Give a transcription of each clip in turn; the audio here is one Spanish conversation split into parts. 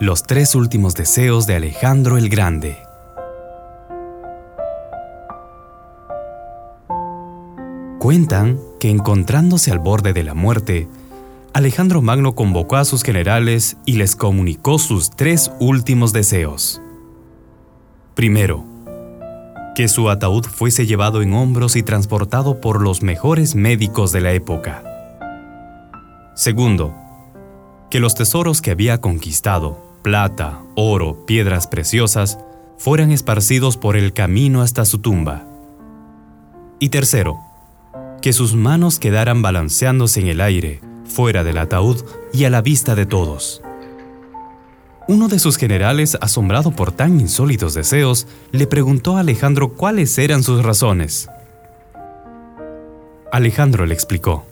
Los tres últimos deseos de Alejandro el Grande. Cuentan que encontrándose al borde de la muerte, Alejandro Magno convocó a sus generales y les comunicó sus tres últimos deseos. Primero, que su ataúd fuese llevado en hombros y transportado por los mejores médicos de la época. Segundo, que los tesoros que había conquistado, plata, oro, piedras preciosas, fueran esparcidos por el camino hasta su tumba. Y tercero, que sus manos quedaran balanceándose en el aire, fuera del ataúd y a la vista de todos. Uno de sus generales, asombrado por tan insólitos deseos, le preguntó a Alejandro cuáles eran sus razones. Alejandro le explicó.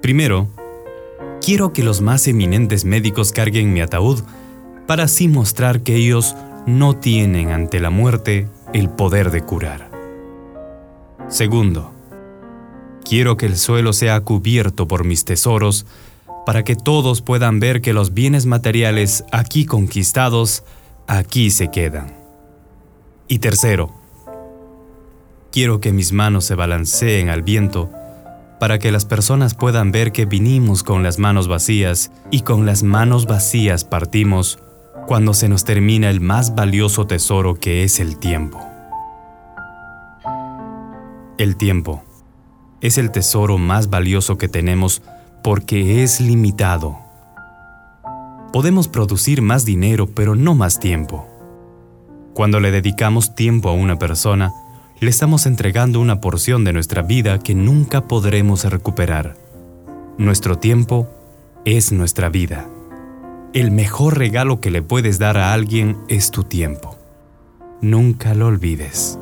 Primero, quiero que los más eminentes médicos carguen mi ataúd para así mostrar que ellos no tienen ante la muerte el poder de curar. Segundo, quiero que el suelo sea cubierto por mis tesoros para que todos puedan ver que los bienes materiales aquí conquistados, aquí se quedan. Y tercero, quiero que mis manos se balanceen al viento para que las personas puedan ver que vinimos con las manos vacías y con las manos vacías partimos cuando se nos termina el más valioso tesoro que es el tiempo. El tiempo es el tesoro más valioso que tenemos porque es limitado. Podemos producir más dinero pero no más tiempo. Cuando le dedicamos tiempo a una persona, le estamos entregando una porción de nuestra vida que nunca podremos recuperar. Nuestro tiempo es nuestra vida. El mejor regalo que le puedes dar a alguien es tu tiempo. Nunca lo olvides.